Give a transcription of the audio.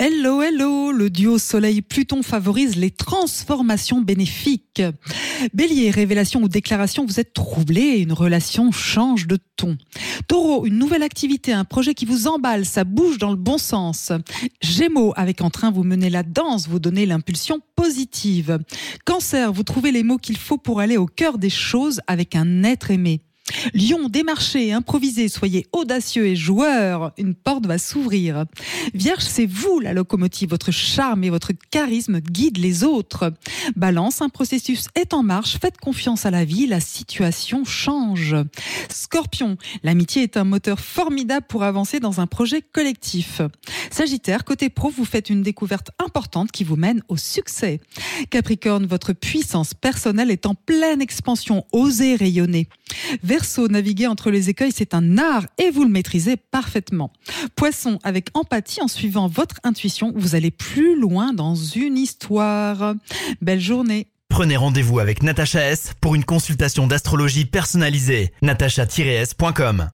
Hello, hello, le duo Soleil-Pluton favorise les transformations bénéfiques. Bélier, révélation ou déclaration, vous êtes troublé une relation change de ton. Taureau, une nouvelle activité, un projet qui vous emballe, ça bouge dans le bon sens. Gémeaux, avec entrain, vous menez la danse, vous donnez l'impulsion positive. Cancer, vous trouvez les mots qu'il faut pour aller au cœur des choses avec un être aimé. Lion, démarchez, improvisez, soyez audacieux et joueur. Une porte va s'ouvrir. Vierge, c'est vous la locomotive. Votre charme et votre charisme guident les autres. Balance, un processus est en marche. Faites confiance à la vie. La situation change. Scorpion, l'amitié est un moteur formidable pour avancer dans un projet collectif. Sagittaire, côté pro, vous faites une découverte importante qui vous mène au succès. Capricorne, votre puissance personnelle est en pleine expansion. Osez rayonner. Verseau, naviguer entre les écueils, c'est un art et vous le maîtrisez parfaitement. Poisson, avec empathie, en suivant votre intuition, vous allez plus loin dans une histoire. Belle journée. Prenez rendez-vous avec Natacha S pour une consultation d'astrologie personnalisée. natacha-s.com